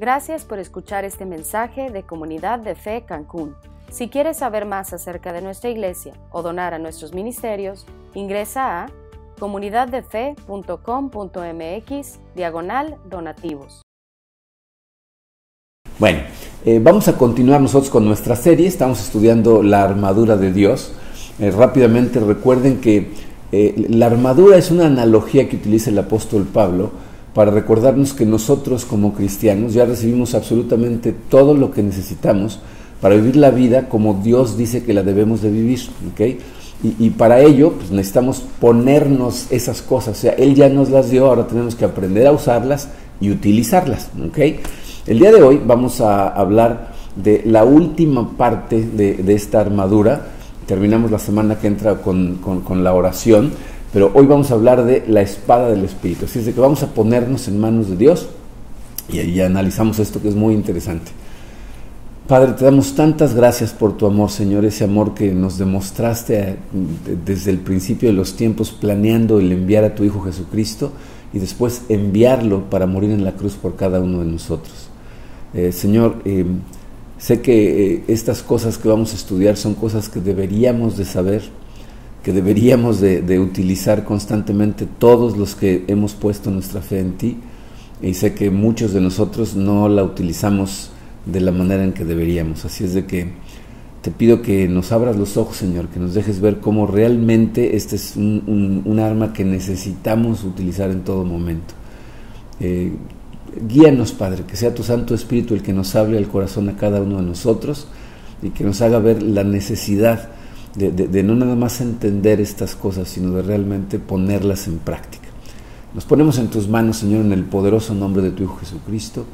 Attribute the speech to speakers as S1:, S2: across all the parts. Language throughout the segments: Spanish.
S1: Gracias por escuchar este mensaje de Comunidad de Fe Cancún. Si quieres saber más acerca de nuestra iglesia o donar a nuestros ministerios, ingresa a comunidaddefe.com.mx diagonal donativos.
S2: Bueno, eh, vamos a continuar nosotros con nuestra serie, estamos estudiando la armadura de Dios. Eh, rápidamente recuerden que eh, la armadura es una analogía que utiliza el apóstol Pablo para recordarnos que nosotros como cristianos ya recibimos absolutamente todo lo que necesitamos para vivir la vida como Dios dice que la debemos de vivir. ¿okay? Y, para ello pues, necesitamos ponernos esas cosas. O sea, Él ya nos las dio, ahora tenemos que aprender a usarlas y utilizarlas. ¿okay? El día de hoy vamos a hablar de la última parte de, esta armadura. Terminamos la semana que entra con, con la oración pero hoy vamos a hablar de la espada del Espíritu. Así es de que vamos a ponernos en manos de Dios y ahí analizamos esto que es muy interesante. Padre, te damos tantas gracias por tu amor, Señor, ese amor que nos demostraste eh, desde el principio de los tiempos planeando el enviar a tu Hijo Jesucristo y después enviarlo para morir en la cruz por cada uno de nosotros. Eh, Señor, eh, sé que estas cosas que vamos a estudiar son cosas que deberíamos de saber, que deberíamos de, utilizar constantemente todos los que hemos puesto nuestra fe en ti y sé que muchos de nosotros no la utilizamos de la manera en que deberíamos. Así es de que te pido que nos abras los ojos, Señor, que nos dejes ver cómo realmente este es un, arma que necesitamos utilizar en todo momento. Eh, guíanos, Padre, que sea tu Santo Espíritu el que nos hable al corazón a cada uno de nosotros y que nos haga ver la necesidad de, no nada más entender estas cosas, sino de realmente ponerlas en práctica. Nos ponemos en tus manos, Señor, en el poderoso nombre de tu Hijo Jesucristo.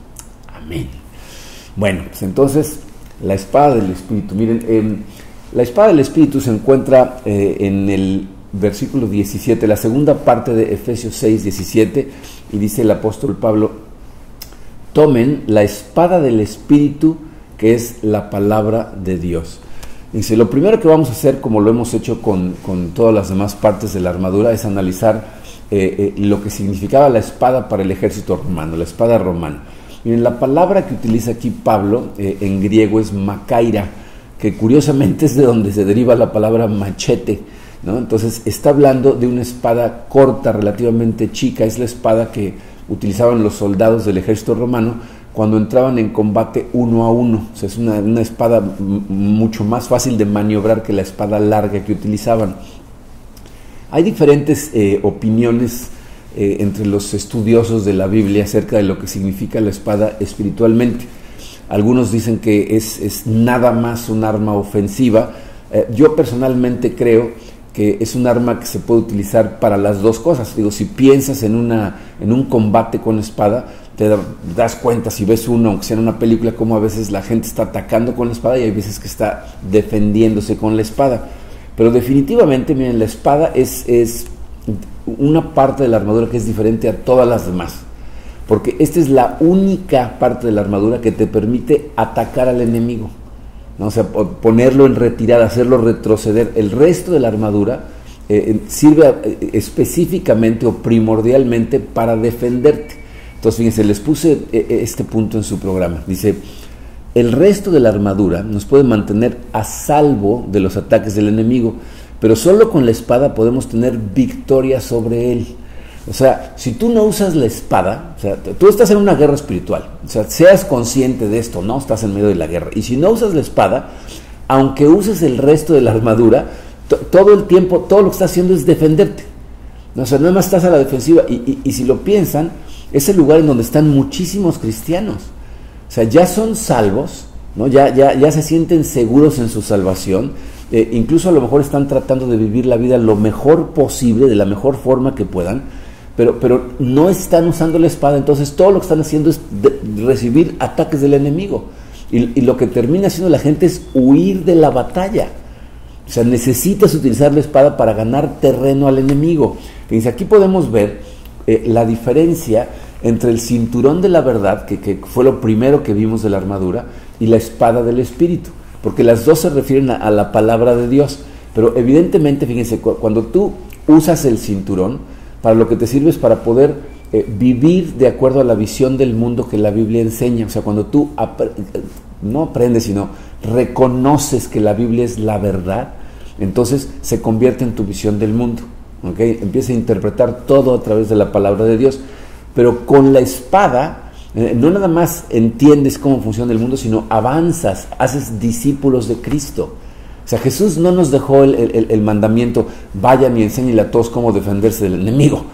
S2: Amén. Bueno, pues entonces, la espada del Espíritu. Miren, la espada del Espíritu se encuentra eh, en el versículo 17, la segunda parte de Efesios 6, 17, y dice el apóstol Pablo, tomen la espada del Espíritu, que es la palabra de Dios. Dice, lo primero que vamos a hacer, como lo hemos hecho con, todas las demás partes de la armadura, es analizar eh, eh, lo que significaba la espada para el ejército romano, la espada romana. Miren, la palabra que utiliza aquí Pablo eh, en griego es macaira, que curiosamente es de donde se deriva la palabra machete. ¿no? Entonces está hablando de una espada corta, relativamente chica, es la espada que utilizaban los soldados del ejército romano cuando entraban en combate uno a uno. Es una, espada mucho más fácil de maniobrar que la espada larga que utilizaban. Hay diferentes eh, opiniones eh, entre los estudiosos de la Biblia acerca de lo que significa la espada espiritualmente. Algunos dicen que es, nada más un arma ofensiva. Eh, yo personalmente creo que es un arma que se puede utilizar para las dos cosas. Digo, si piensas en, una, en un combate con espada, te das cuenta si ves uno, aunque sea en una película, como a veces la gente está atacando con la espada y hay veces que está defendiéndose con la espada. Pero definitivamente, miren, la espada es, es una parte de la armadura que es diferente a todas las demás. Porque esta es la única parte de la armadura que te permite atacar al enemigo. ¿no? O sea, ponerlo en retirada, hacerlo retroceder. El resto de la armadura eh, sirve eh, específicamente o primordialmente para defenderte. Entonces, fíjense, les puse eh, eh, este punto en su programa. Dice, el resto de la armadura nos puede mantener a salvo de los ataques del enemigo, pero solo con la espada podemos tener victoria sobre él. O sea, si tú no usas la espada, o sea, tú estás en una guerra espiritual, o sea, seas consciente de esto, no estás en medio de la guerra. Y si no usas la espada, aunque uses el resto de la armadura, todo el tiempo, todo lo que estás haciendo es defenderte. O sea, nada más estás a la defensiva. y si lo piensan, es el lugar en donde están muchísimos cristianos. O sea, ya son salvos, ¿no? ya, ya, ya se sienten seguros en su salvación, eh, incluso a lo mejor están tratando de vivir la vida lo mejor posible, de la mejor forma que puedan, pero, pero no están usando la espada, entonces todo lo que están haciendo es recibir ataques del enemigo. Y, lo que termina haciendo la gente es huir de la batalla. O sea, necesitas utilizar la espada para ganar terreno al enemigo. Fíjense, aquí podemos ver eh, la diferencia entre el cinturón de la verdad, que, fue lo primero que vimos de la armadura, y la espada del Espíritu, porque las dos se refieren a, la palabra de Dios. Pero evidentemente, fíjense, cuando tú usas el cinturón, para lo que te sirve es para poder eh, vivir de acuerdo a la visión del mundo que la Biblia enseña. O sea, cuando tú no aprendes, sino reconoces que la Biblia es la verdad, entonces se convierte en tu visión del mundo. ¿okay? Empieza a interpretar todo a través de la palabra de Dios. Pero con la espada, eh, no nada más entiendes cómo funciona el mundo, sino avanzas, haces discípulos de Cristo. O sea, Jesús no nos dejó el, mandamiento, vayan y enseñen a todos cómo defenderse del enemigo.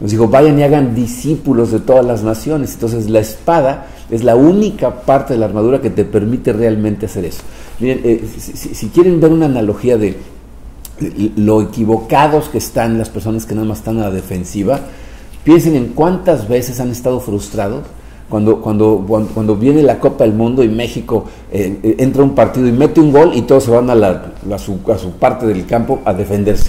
S2: Nos dijo, vayan y hagan discípulos de todas las naciones. Entonces la espada es la única parte de la armadura que te permite realmente hacer eso. Miren, eh, si, quieren ver una analogía de, lo equivocados que están las personas que nada más están a la defensiva, piensen en cuántas veces han estado frustrados cuando, cuando, cuando, viene la Copa del Mundo y México eh, eh, entra un partido y mete un gol y todos se van a, la, a, su, a su, parte del campo a defenderse.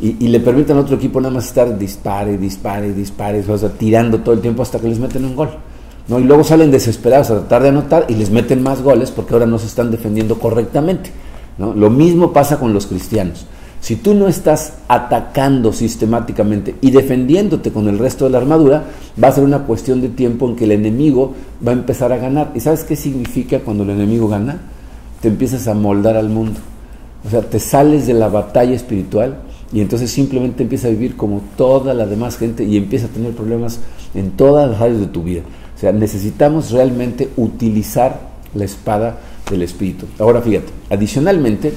S2: Y, y, le permiten a otro equipo nada más estar dispare, dispare, dispare, o sea, tirando todo el tiempo hasta que les meten un gol. ¿no? Y luego salen desesperados a tratar de anotar y les meten más goles porque ahora no se están defendiendo correctamente. ¿no? Lo mismo pasa con los cristianos. Si tú no estás atacando sistemáticamente y defendiéndote con el resto de la armadura, va a ser una cuestión de tiempo en que el enemigo va a empezar a ganar. ¿Y sabes qué significa cuando el enemigo gana? Te empiezas a moldar al mundo. O sea, te sales de la batalla espiritual y entonces simplemente empiezas a vivir como toda la demás gente y empiezas a tener problemas en todas las áreas de tu vida. O sea, necesitamos realmente utilizar la espada del Espíritu. Ahora fíjate, adicionalmente,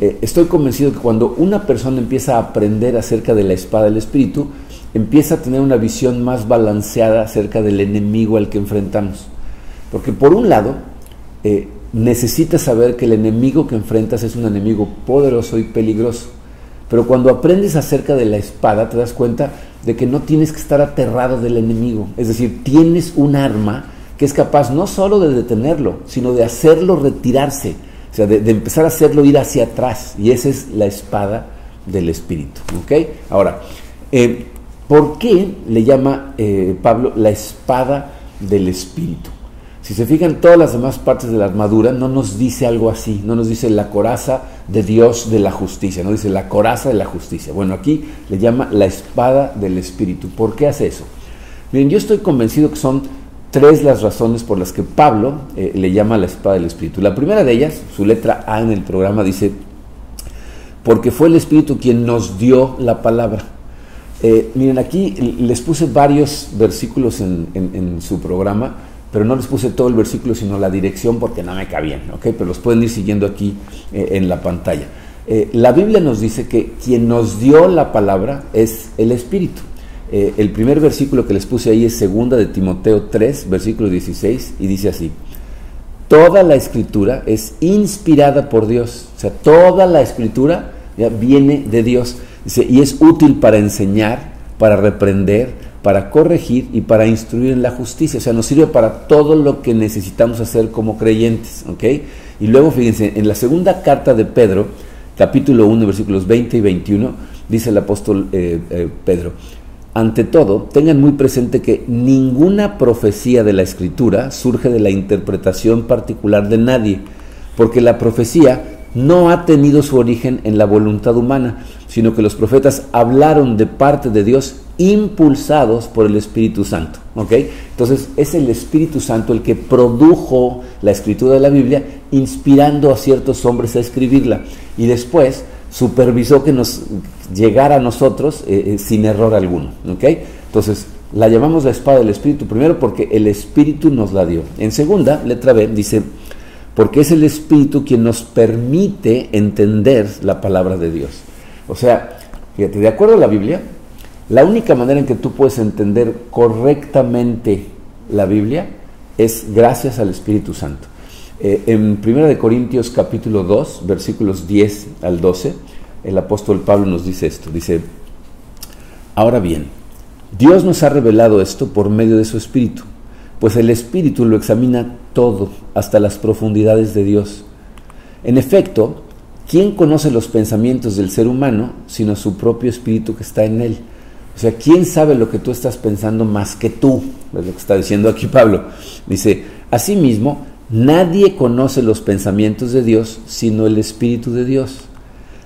S2: eh, estoy convencido que cuando una persona empieza a aprender acerca de la espada del Espíritu, empieza a tener una visión más balanceada acerca del enemigo al que enfrentamos. Porque por un lado, eh, necesitas saber que el enemigo que enfrentas es un enemigo poderoso y peligroso. Pero cuando aprendes acerca de la espada, te das cuenta de que no tienes que estar aterrado del enemigo. Es decir, tienes un arma que es capaz no solo de detenerlo, sino de hacerlo retirarse o sea, de, empezar a hacerlo ir hacia atrás. Y esa es la espada del Espíritu. ¿Ok? Ahora, eh, ¿por qué le llama eh, Pablo la espada del Espíritu? Si se fijan, todas las demás partes de la armadura no nos dice algo así, no nos dice la coraza de Dios de la justicia, no dice la coraza de la justicia. Bueno, aquí le llama la espada del Espíritu. ¿Por qué hace eso? Miren, yo estoy convencido que son tres las razones por las que Pablo eh, le llama la espada del Espíritu. La primera de ellas, su letra A en el programa dice, porque fue el Espíritu quien nos dio la palabra. Eh, miren, aquí les puse varios versículos en, su programa, pero no les puse todo el versículo, sino la dirección porque no me cabían, ¿ok? Pero los pueden ir siguiendo aquí eh, en la pantalla. la Biblia nos dice que quien nos dio la palabra es el Espíritu. Eh, el primer versículo que les puse ahí es segunda de Timoteo 3, versículo 16, y dice así, toda la escritura es inspirada por Dios, o sea, toda la escritura viene de Dios, y es útil para enseñar, para reprender, para corregir y para instruir en la justicia, o sea, nos sirve para todo lo que necesitamos hacer como creyentes, ¿ok? Y luego fíjense, en la segunda carta de Pedro, capítulo 1, versículos 20 y 21, dice el apóstol eh, eh, Pedro, ante todo, tengan muy presente que ninguna profecía de la escritura surge de la interpretación particular de nadie, porque la profecía no ha tenido su origen en la voluntad humana, sino que los profetas hablaron de parte de Dios impulsados por el Espíritu Santo. Entonces es el Espíritu Santo el que produjo la escritura de la Biblia, inspirando a ciertos hombres a escribirla. Y después supervisó que nos llegara a nosotros eh, eh, sin error alguno. Entonces, la llamamos la espada del Espíritu, primero porque el Espíritu nos la dio. En segunda, letra B, dice, porque es el Espíritu quien nos permite entender la palabra de Dios. O sea, fíjate, de acuerdo a la Biblia, la única manera en que tú puedes entender correctamente la Biblia es gracias al Espíritu Santo. Eh, en 1 Corintios capítulo 2, versículos 10 al 12, el apóstol Pablo nos dice esto. Dice, ahora bien, Dios nos ha revelado esto por medio de su Espíritu, pues el Espíritu lo examina todo, hasta las profundidades de Dios. En efecto, ¿quién conoce los pensamientos del ser humano sino su propio Espíritu que está en él? O sea, ¿quién sabe lo que tú estás pensando más que tú? Es lo que está diciendo aquí Pablo. Dice, asimismo, Nadie conoce los pensamientos de Dios sino el Espíritu de Dios.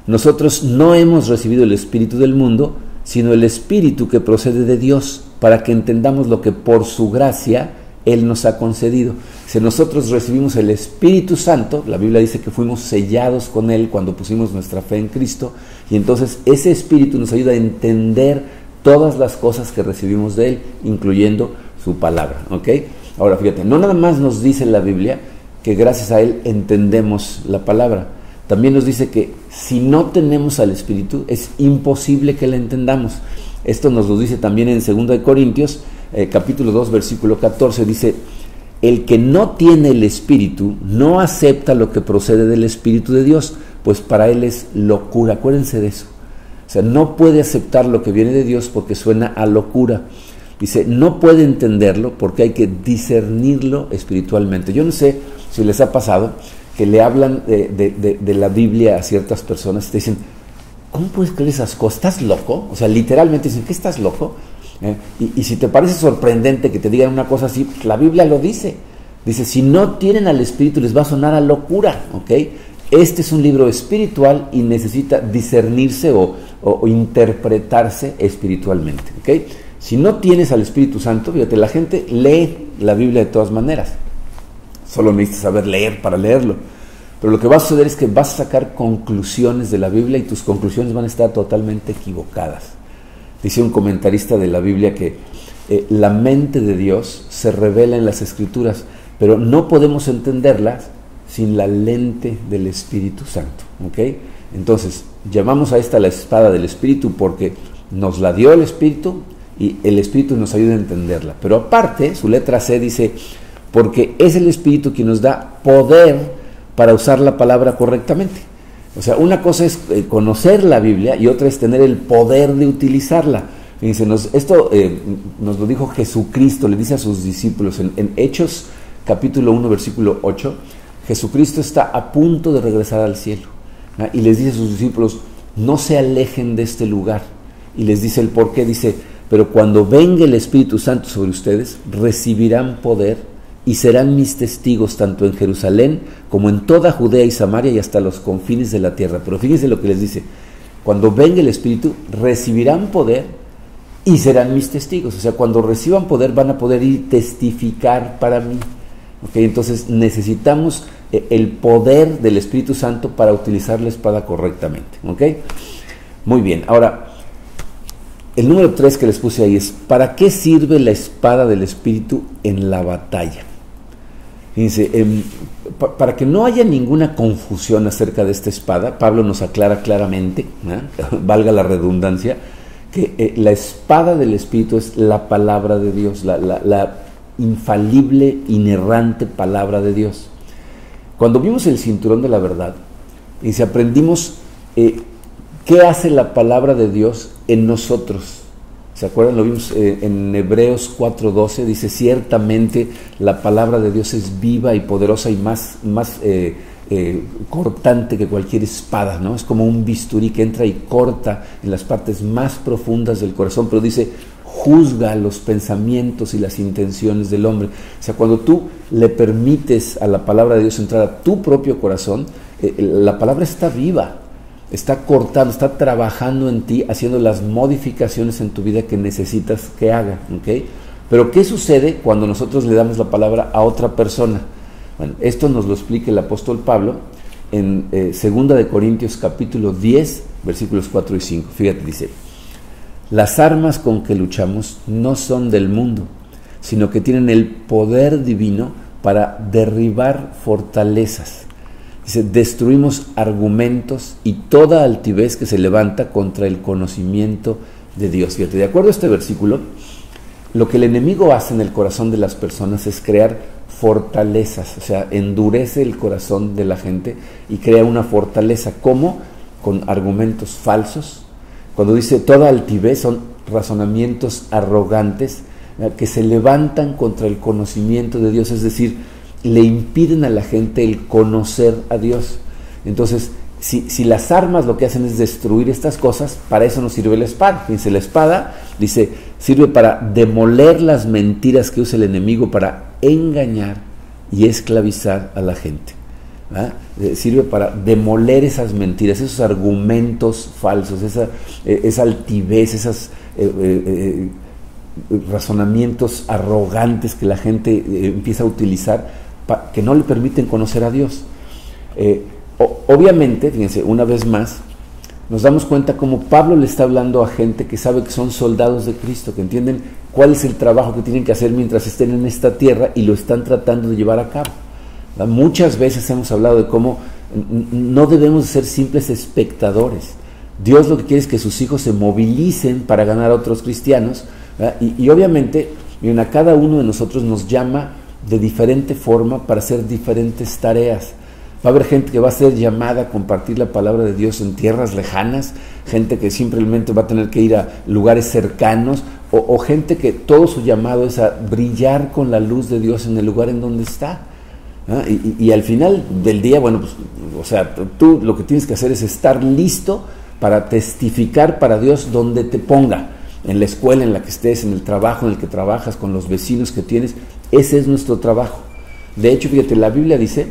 S2: Nosotros no hemos recibido el Espíritu del mundo, sino el Espíritu que procede de Dios, para que entendamos lo que por su gracia Él nos ha concedido. Si nosotros recibimos el Espíritu Santo, la Biblia dice que fuimos sellados con Él cuando pusimos nuestra fe en Cristo, y entonces ese Espíritu nos ayuda a entender todas las cosas que recibimos de Él, incluyendo su palabra. ¿ok? Ahora fíjate, no nada más nos dice la Biblia que gracias a Él entendemos la palabra, también nos dice que si no tenemos al Espíritu es imposible que la entendamos. Esto nos lo dice también en 2 Corintios, eh, capítulo 2, versículo 14, dice, el que no tiene el Espíritu no acepta lo que procede del Espíritu de Dios, pues para él es locura. Acuérdense de eso. O sea, no puede aceptar lo que viene de Dios porque suena a locura. Dice, no puede entenderlo porque hay que discernirlo espiritualmente. Yo no sé si les ha pasado que le hablan de, la Biblia a ciertas personas te dicen, ¿cómo puedes creer esas cosas? ¿Estás loco? O sea, literalmente dicen, ¿qué estás loco? ¿Eh? Y, si te parece sorprendente que te digan una cosa así, la Biblia lo dice. Dice, si no tienen al Espíritu les va a sonar a locura, ¿ok? Este es un libro espiritual y necesita discernirse o, o, interpretarse espiritualmente, ¿ok? Si no tienes al Espíritu Santo, fíjate, la gente lee la Biblia de todas maneras. Solo necesitas saber leer para leerlo. Pero lo que va a suceder es que vas a sacar conclusiones de la Biblia y tus conclusiones van a estar totalmente equivocadas. Dice un comentarista de la Biblia que eh, la mente de Dios se revela en las escrituras, pero no podemos entenderlas sin la lente del Espíritu Santo. ¿ok? Entonces, llamamos a esta la espada del Espíritu porque nos la dio el Espíritu y el Espíritu nos ayuda a entenderla. Pero aparte, su letra C dice, porque es el Espíritu quien nos da poder para usar la palabra correctamente. O sea, una cosa es eh, conocer la Biblia y otra es tener el poder de utilizarla. Fíjense, esto eh, nos lo dijo Jesucristo, le dice a sus discípulos en, Hechos capítulo 1, versículo 8, Jesucristo está a punto de regresar al cielo. Y les dice a sus discípulos, no se alejen de este lugar. Y les dice el por qué, dice, pero cuando venga el Espíritu Santo sobre ustedes, recibirán poder y serán mis testigos tanto en Jerusalén como en toda Judea y Samaria y hasta los confines de la tierra. Pero fíjense lo que les dice, cuando venga el Espíritu recibirán poder y serán mis testigos. O sea, cuando reciban poder van a poder ir testificar para mí. ¿Okay? Entonces necesitamos eh, el poder del Espíritu Santo para utilizar la espada correctamente. Muy bien, ahora el número 3 que les puse ahí es, ¿para qué sirve la espada del Espíritu en la batalla? Fíjense, em, para que no haya ninguna confusión acerca de esta espada, Pablo nos aclara claramente, valga la redundancia, que eh, la espada del Espíritu es la palabra de Dios, la, infalible, inerrante palabra de Dios. Cuando vimos el cinturón de la verdad, y si aprendimos eh, qué hace la palabra de Dios en nosotros, ¿Se acuerdan? Lo vimos eh, en Hebreos 4:12, dice, ciertamente la palabra de Dios es viva y poderosa y más, más eh, eh, cortante que cualquier espada, ¿no? Es como un bisturí que entra y corta en las partes más profundas del corazón, pero dice, juzga los pensamientos y las intenciones del hombre. O sea, cuando tú le permites a la palabra de Dios entrar a tu propio corazón, la palabra está viva, está cortando, está trabajando en ti, haciendo las modificaciones en tu vida que necesitas que haga. ¿ok? Pero ¿qué sucede cuando nosotros le damos la palabra a otra persona? Bueno, esto nos lo explica el apóstol Pablo en eh, 2 de Corintios capítulo 10, versículos 4 y 5. Fíjate, dice, las armas con que luchamos no son del mundo, sino que tienen el poder divino para derribar fortalezas Dice, destruimos argumentos y toda altivez que se levanta contra el conocimiento de Dios. Fíjate, de acuerdo a este versículo, lo que el enemigo hace en el corazón de las personas es crear fortalezas, o sea, endurece el corazón de la gente y crea una fortaleza. ¿Cómo? Con argumentos falsos. Cuando dice toda altivez son razonamientos arrogantes que se levantan contra el conocimiento de Dios, es decir, le impiden a la gente el conocer a Dios. Entonces, si, si, las armas lo que hacen es destruir estas cosas, para eso nos sirve la espada. Dice, la espada, dice, sirve para demoler las mentiras que usa el enemigo para engañar y esclavizar a la gente. Eh, sirve para demoler esas mentiras, esos argumentos falsos, esa, eh, altivez, esos eh, razonamientos arrogantes que la gente empieza a utilizar que no le permiten conocer a Dios. obviamente, fíjense, una vez más, nos damos cuenta como Pablo le está hablando a gente que sabe que son soldados de Cristo, que entienden cuál es el trabajo que tienen que hacer mientras estén en esta tierra y lo están tratando de llevar a cabo. Muchas veces hemos hablado de cómo no debemos ser simples espectadores. Dios lo que quiere es que sus hijos se movilicen para ganar a otros cristianos y, obviamente, miren, a cada uno de nosotros nos llama de diferente forma para hacer diferentes tareas. Va a haber gente que va a ser llamada a compartir la palabra de Dios en tierras lejanas, gente que simplemente va a tener que ir a lugares cercanos, o, gente que todo su llamado es a brillar con la luz de Dios en el lugar en donde está. Y, al final del día, bueno, pues, o sea, tú lo que tienes que hacer es estar listo para testificar para Dios donde te ponga, en la escuela en la que estés, en el trabajo en el que trabajas, con los vecinos que tienes. Ese es nuestro trabajo. De hecho, fíjate, la Biblia dice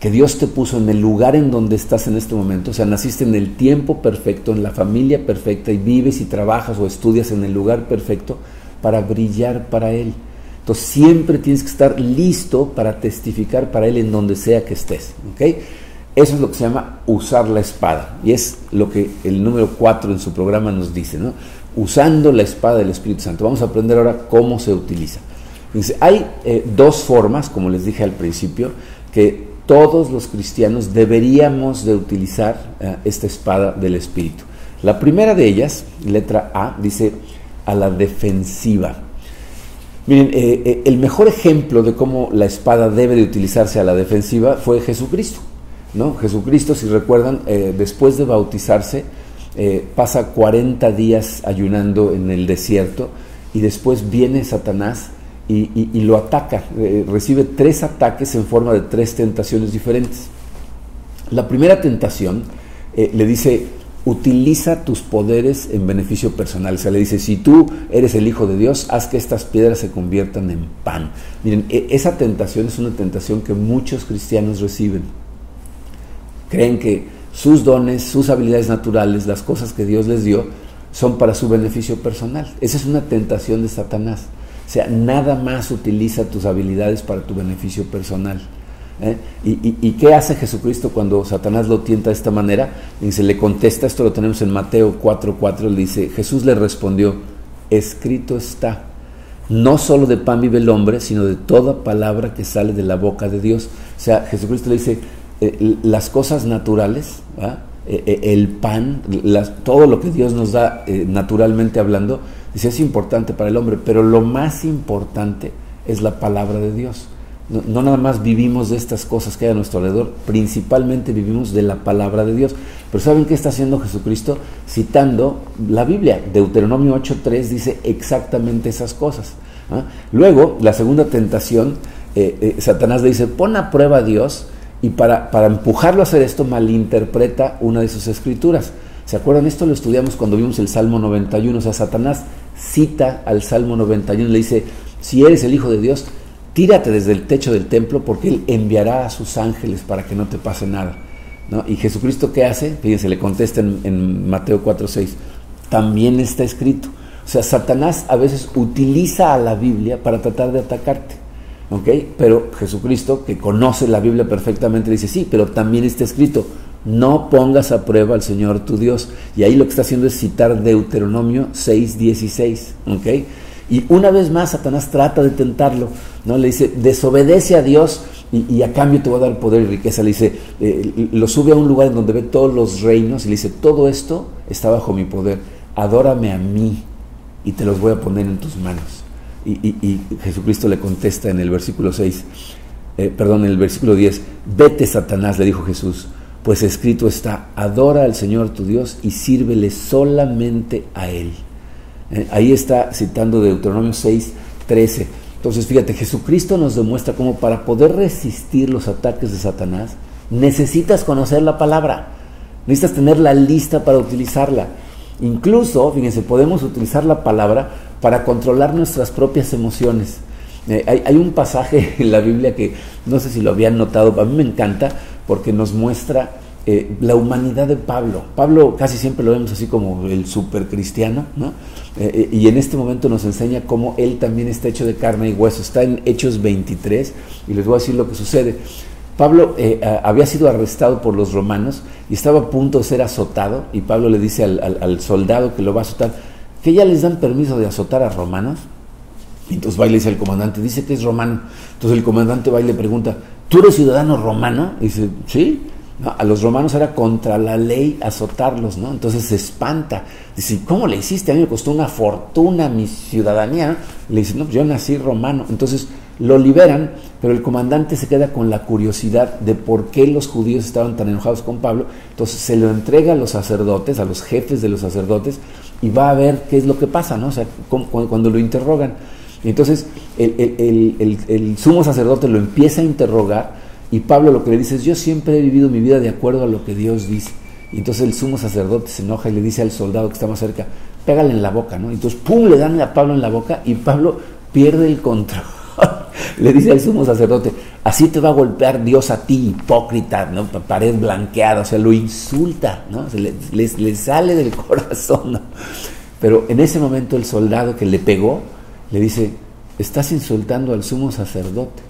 S2: que Dios te puso en el lugar en donde estás en este momento, o sea, naciste en el tiempo perfecto, en la familia perfecta y vives y trabajas o estudias en el lugar perfecto para brillar para Él. Entonces siempre tienes que estar listo para testificar para Él en donde sea que estés. ¿okay? Eso es lo que se llama usar la espada. Y es lo que el número 4 en su programa nos dice, ¿no? Usando la espada del Espíritu Santo. Vamos a aprender ahora cómo se utiliza. Dice, hay eh, dos formas, como les dije al principio, que todos los cristianos deberíamos de utilizar eh, esta espada del Espíritu. La primera de ellas, letra A, dice a la defensiva. Miren, eh, el mejor ejemplo de cómo la espada debe de utilizarse a la defensiva fue Jesucristo. ¿no? Jesucristo, si recuerdan, después de bautizarse, pasa 40 días ayunando en el desierto y después viene Satanás y, lo ataca. recibe tres ataques en forma de tres tentaciones diferentes. La primera tentación le dice, utiliza tus poderes en beneficio personal. O sea, le dice, si tú eres el Hijo de Dios, haz que estas piedras se conviertan en pan. Miren, e, esa tentación es una tentación que muchos cristianos reciben. Creen que sus dones, sus habilidades naturales, las cosas que Dios les dio, son para su beneficio personal. Esa es una tentación de Satanás. Sea, nada más utiliza tus habilidades para tu beneficio personal. ¿eh? ¿Y, qué hace Jesucristo cuando Satanás lo tienta de esta manera? Y se le contesta, esto lo tenemos en Mateo 4:4, le dice, Jesús le respondió, escrito está, no solo de pan vive el hombre, sino de toda palabra que sale de la boca de Dios. O sea, Jesucristo le dice, eh, las cosas naturales, eh, el pan, todo lo que Dios nos da naturalmente hablando, dice, es importante para el hombre, pero lo más importante es la palabra de Dios. No, nada más vivimos de estas cosas que hay a nuestro alrededor, principalmente vivimos de la palabra de Dios. Pero ¿saben qué está haciendo Jesucristo? Citando la Biblia. Deuteronomio 8.3 dice exactamente esas cosas. ¿ah? Luego, la segunda tentación, eh, eh, Satanás le dice, pon a prueba a Dios y para, para empujarlo a hacer esto malinterpreta una de sus escrituras. ¿Se acuerdan? Esto lo estudiamos cuando vimos el Salmo 91. O sea, Satanás cita al Salmo 91 le dice, si eres el Hijo de Dios, tírate desde el techo del templo porque Él enviará a sus ángeles para que no te pase nada. ¿no? Y Jesucristo, ¿qué hace? Fíjense, le contesta en, en Mateo 4:6, también está escrito. O sea, Satanás a veces utiliza a la Biblia para tratar de atacarte. ¿ok? Pero Jesucristo, que conoce la Biblia perfectamente, dice, sí, pero también está escrito, no pongas a prueba al Señor tu Dios. Y ahí lo que está haciendo es citar Deuteronomio 6:16. ¿ok? Y una vez más Satanás trata de tentarlo, ¿no? Le dice, desobedece a Dios y, a cambio te voy a dar poder y riqueza. Le dice, eh, lo sube a un lugar en donde ve todos los reinos y le dice, todo esto está bajo mi poder, adórame a mí y te los voy a poner en tus manos. Y, Jesucristo le contesta en el versículo 6, eh, perdón, en el versículo 10, vete Satanás, le dijo Jesús, pues escrito está, adora al Señor tu Dios y sírvele solamente a Él. Eh, ahí está citando Deuteronomio 6, 13. Entonces, fíjate, Jesucristo nos demuestra cómo para poder resistir los ataques de Satanás, necesitas conocer la palabra, necesitas tenerla lista para utilizarla. Incluso, fíjense, podemos utilizar la palabra para controlar nuestras propias emociones. Eh, hay, un pasaje en la Biblia que no sé si lo habían notado, a mí me encanta porque nos muestra eh, la humanidad de Pablo. Pablo casi siempre lo vemos así como el super cristiano, ¿no? Eh, y en este momento nos enseña cómo él también está hecho de carne y hueso. Está en Hechos 23 y les voy a decir lo que sucede. Pablo había sido arrestado por los romanos y estaba a punto de ser azotado y Pablo le dice al soldado que lo va a azotar, que ya les dan permiso de azotar a romanos. Entonces va y le dice al comandante, dice que es romano. Entonces el comandante va y le pregunta, ¿tú eres ciudadano romano? Y dice, sí. a los romanos era contra la ley azotarlos, ¿no? Entonces se espanta. Dice, ¿cómo le hiciste? A mí me costó una fortuna mi ciudadanía. Le dice, no, pues yo nací romano. Entonces lo liberan, pero el comandante se queda con la curiosidad de por qué los judíos estaban tan enojados con Pablo. Entonces se lo entrega a los sacerdotes, a los jefes de los sacerdotes, y va a ver qué es lo que pasa, ¿no? O sea, cuando lo interrogan. Y entonces el, sumo sacerdote lo empieza a interrogar y Pablo lo que le dice es, yo siempre he vivido mi vida de acuerdo a lo que Dios dice. Y entonces el sumo sacerdote se enoja y le dice al soldado que está más cerca, pégale en la boca, ¿no? Entonces, ¡pum!, le dan a Pablo en la boca y Pablo pierde el control. le dice al sumo sacerdote, así te va a golpear Dios a ti, hipócrita, ¿no? Pared blanqueada, o sea, lo insulta, ¿no? Se le, sale del corazón, ¿no? Pero en ese momento el soldado que le pegó, le dice, estás insultando al sumo sacerdote.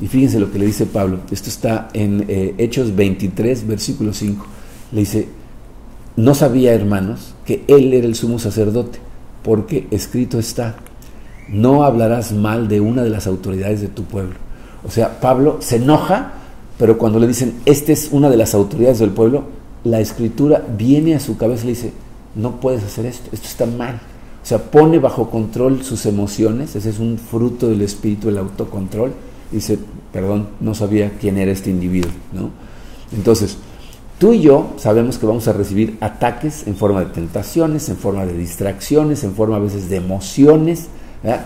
S2: Y fíjense lo que le dice Pablo, esto está en eh, Hechos 23, versículo 5. Le dice, no sabía, hermanos, que él era el sumo sacerdote, porque escrito está, no hablarás mal de una de las autoridades de tu pueblo. O sea, Pablo se enoja, pero cuando le dicen, esta es una de las autoridades del pueblo, la escritura viene a su cabeza y le dice, no puedes hacer esto, esto está mal. O sea, pone bajo control sus emociones, ese es un fruto del espíritu, el autocontrol. Dice, perdón, no sabía quién era este individuo, ¿no? Entonces, tú y yo sabemos que vamos a recibir ataques en forma de tentaciones, en forma de distracciones, en forma a veces de emociones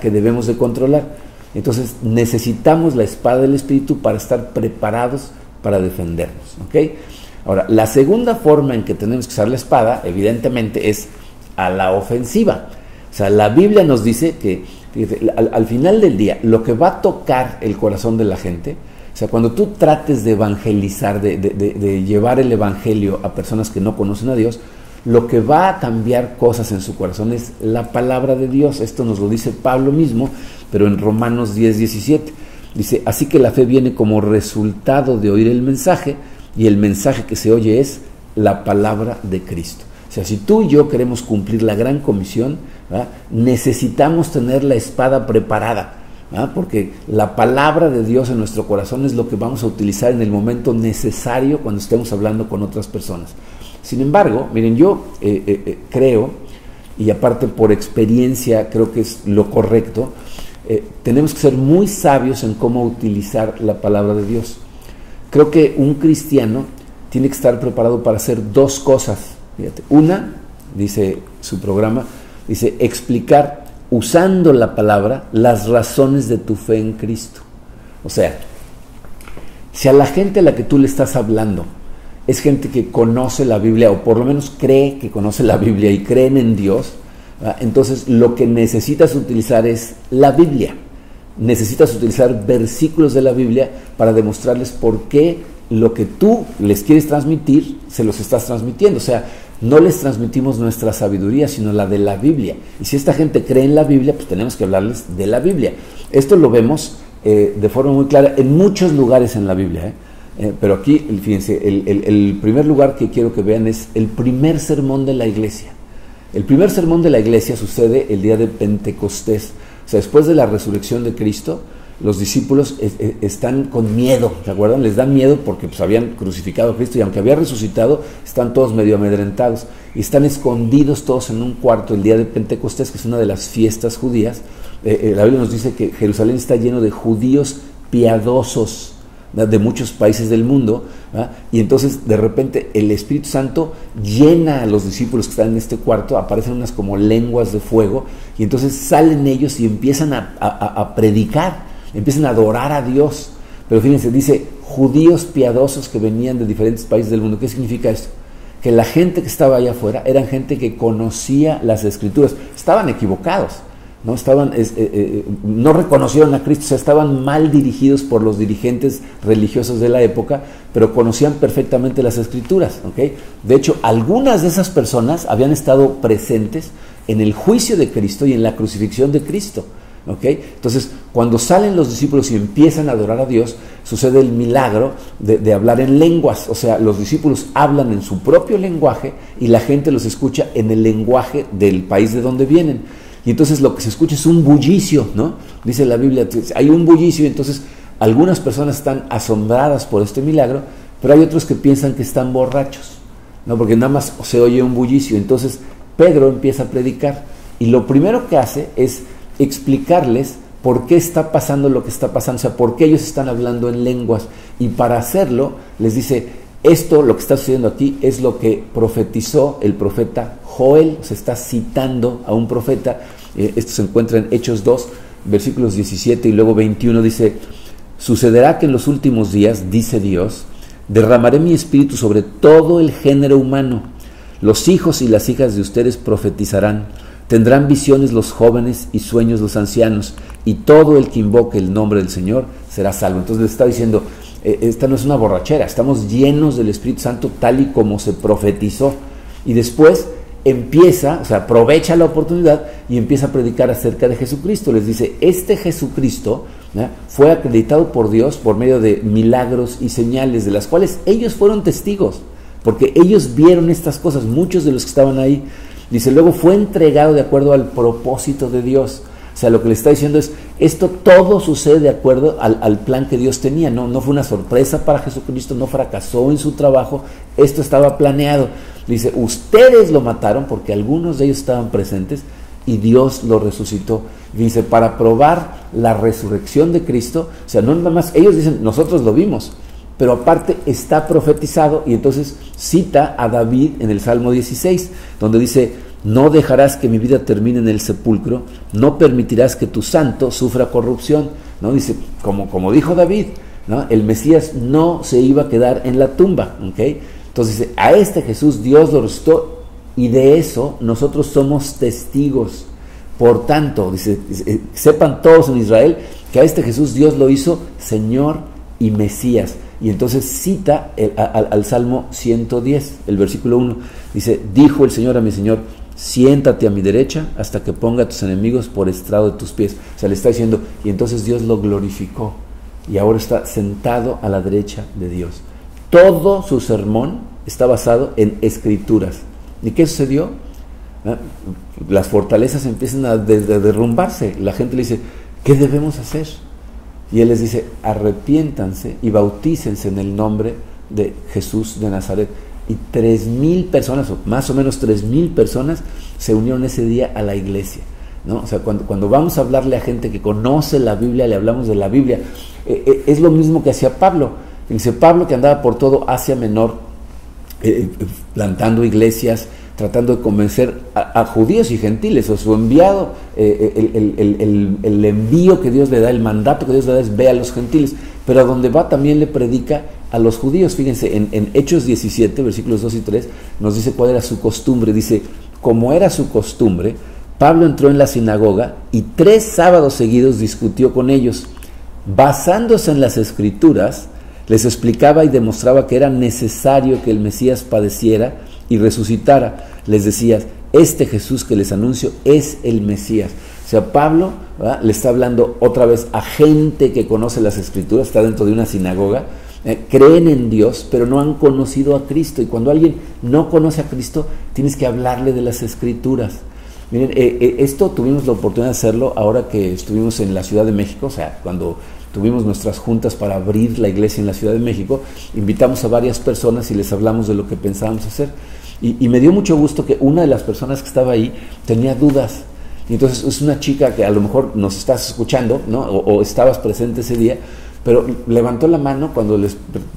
S2: que debemos de controlar. Entonces, necesitamos la espada del espíritu para estar preparados para defendernos, ¿ok? Ahora, la segunda forma en que tenemos que usar la espada, evidentemente, es a la ofensiva. O sea, la Biblia nos dice que al, final del día, lo que va a tocar el corazón de la gente, o sea, cuando tú trates de evangelizar, de, llevar el Evangelio a personas que no conocen a Dios, lo que va a cambiar cosas en su corazón es la palabra de Dios. Esto nos lo dice Pablo mismo, pero en Romanos 10, 17. Dice, así que la fe viene como resultado de oír el mensaje y el mensaje que se oye es la palabra de Cristo. O sea, si tú y yo queremos cumplir la gran comisión, necesitamos tener la espada preparada, porque la palabra de Dios en nuestro corazón es lo que vamos a utilizar en el momento necesario cuando estemos hablando con otras personas. Sin embargo, miren, yo eh, eh, eh, creo, y aparte por experiencia creo que es lo correcto, tenemos que ser muy sabios en cómo utilizar la palabra de Dios. Creo que un cristiano tiene que estar preparado para hacer dos cosas una, dice su programa, dice explicar usando la palabra las razones de tu fe en Cristo. O sea, si a la gente a la que tú le estás hablando es gente que conoce la Biblia o por lo menos cree que conoce la Biblia y creen en Dios, entonces lo que necesitas utilizar es la Biblia. Necesitas utilizar versículos de la Biblia para demostrarles por qué lo que tú les quieres transmitir, se los estás transmitiendo. O sea, no les transmitimos nuestra sabiduría, sino la de la Biblia. Y si esta gente cree en la Biblia, pues tenemos que hablarles de la Biblia. Esto lo vemos eh, de forma muy clara en muchos lugares en la Biblia. ¿eh? Eh, pero aquí, fíjense, el, primer lugar que quiero que vean es el primer sermón de la iglesia. El primer sermón de la iglesia sucede el día de Pentecostés. O sea, después de la resurrección de Cristo, los discípulos están con miedo, ¿se acuerdan? Les dan miedo porque pues, habían crucificado a Cristo y aunque había resucitado, están todos medio amedrentados y están escondidos todos en un cuarto el día de Pentecostés, que es una de las fiestas judías. Eh, eh, la Biblia nos dice que Jerusalén está lleno de judíos piadosos de muchos países del mundo, y entonces de repente el Espíritu Santo llena a los discípulos que están en este cuarto, aparecen unas como lenguas de fuego, y entonces salen ellos y empiezan a predicar empiezan a adorar a Dios. Pero fíjense, dice judíos piadosos que venían de diferentes países del mundo. ¿Qué significa esto? Que la gente que estaba allá afuera eran gente que conocía las escrituras. Estaban equivocados, no estaban eh, eh, no reconocieron a Cristo, o sea, estaban mal dirigidos por los dirigentes religiosos de la época, pero conocían perfectamente las escrituras, ¿ok? De hecho, algunas de esas personas habían estado presentes en el juicio de Cristo y en la crucifixión de Cristo. Entonces, cuando salen los discípulos y empiezan a adorar a Dios, sucede el milagro de, de, hablar en lenguas. O sea, los discípulos hablan en su propio lenguaje y la gente los escucha en el lenguaje del país de donde vienen. Y entonces lo que se escucha es un bullicio, ¿no? Dice la Biblia, hay un bullicio, y entonces algunas personas están asombradas por este milagro, pero hay otros que piensan que están borrachos, ¿no? Porque nada más se oye un bullicio. Entonces Pedro empieza a predicar y lo primero que hace es explicarles por qué está pasando lo que está pasando, o sea, por qué ellos están hablando en lenguas. Y para hacerlo, les dice, esto, lo que está sucediendo aquí, es lo que profetizó el profeta Joel, se está citando a un profeta, eh, esto se encuentra en Hechos 2, versículos 17 y luego 21, dice, sucederá que en los últimos días, dice Dios, derramaré mi espíritu sobre todo el género humano, los hijos y las hijas de ustedes profetizarán, tendrán visiones los jóvenes y sueños los ancianos, y todo el que invoque el nombre del Señor será salvo. Entonces le está diciendo, eh, esta no es una borrachera, estamos llenos del Espíritu Santo tal y como se profetizó. Y después empieza, o sea, aprovecha la oportunidad y empieza a predicar acerca de Jesucristo. Les dice, este Jesucristo fue acreditado por Dios por medio de milagros y señales de las cuales ellos fueron testigos, porque ellos vieron estas cosas, muchos de los que estaban ahí. Dice, luego fue entregado de acuerdo al propósito de Dios. O sea, lo que le está diciendo es, esto todo sucede de acuerdo al, plan que Dios tenía, no, no fue una sorpresa para Jesucristo, no fracasó en su trabajo, esto estaba planeado. Dice, ustedes lo mataron porque algunos de ellos estaban presentes y Dios lo resucitó. Dice, para probar la resurrección de Cristo, o sea, no nada más, ellos dicen, nosotros lo vimos, pero aparte está profetizado y entonces cita a David en el Salmo 16, donde dice, no dejarás que mi vida termine en el sepulcro, no permitirás que tu santo sufra corrupción. ¿no? Dice, como, como dijo David, ¿no? el Mesías no se iba a quedar en la tumba. Entonces dice, a este Jesús Dios lo resucitó y de eso nosotros somos testigos. Por tanto, dice, sepan todos en Israel que a este Jesús Dios lo hizo Señor y Mesías. Y entonces cita el, al, al Salmo 110, el versículo 1. Dice, dijo el Señor a mi Señor, siéntate a mi derecha hasta que ponga a tus enemigos por estrado de tus pies. O sea, le está diciendo, y entonces Dios lo glorificó y ahora está sentado a la derecha de Dios. Todo su sermón está basado en escrituras. ¿Y qué sucedió? ¿Ah? Las fortalezas empiezan a derrumbarse. La gente le dice, ¿qué debemos hacer? Y él les dice, arrepiéntanse y bautícense en el nombre de Jesús de Nazaret y tres mil personas, o más o menos tres mil personas, se unieron ese día a la iglesia. ¿no? O sea, cuando, cuando vamos a hablarle a gente que conoce la Biblia, le hablamos de la Biblia, eh, eh, es lo mismo que hacía Pablo. Dice Pablo que andaba por todo Asia Menor, eh, plantando iglesias, tratando de convencer a, judíos y gentiles, o su enviado, el, el, el, el envío que Dios le da, el mandato que Dios le da es ve a los gentiles, pero a donde va también le predica a los judíos. Fíjense, en, en, Hechos 17, versículos 2 y 3, nos dice cuál era su costumbre. Dice, como era su costumbre, Pablo entró en la sinagoga y tres sábados seguidos discutió con ellos. Basándose en las escrituras, les explicaba y demostraba que era necesario que el Mesías padeciera y resucitara. Les decía, este Jesús que les anuncio es el Mesías. O sea, Pablo le está hablando otra vez a gente que conoce las escrituras, está dentro de una sinagoga, eh, creen en Dios, pero no han conocido a Cristo. Y cuando alguien no conoce a Cristo, tienes que hablarle de las escrituras. Miren, eh, eh, esto tuvimos la oportunidad de hacerlo ahora que estuvimos en la Ciudad de México, o sea, cuando tuvimos nuestras juntas para abrir la iglesia en la Ciudad de México, invitamos a varias personas y les hablamos de lo que pensábamos hacer. Y, me dio mucho gusto que una de las personas que estaba ahí tenía dudas. Y entonces es una chica que a lo mejor nos estás escuchando, ¿no? o, o estabas presente ese día, pero levantó la mano cuando les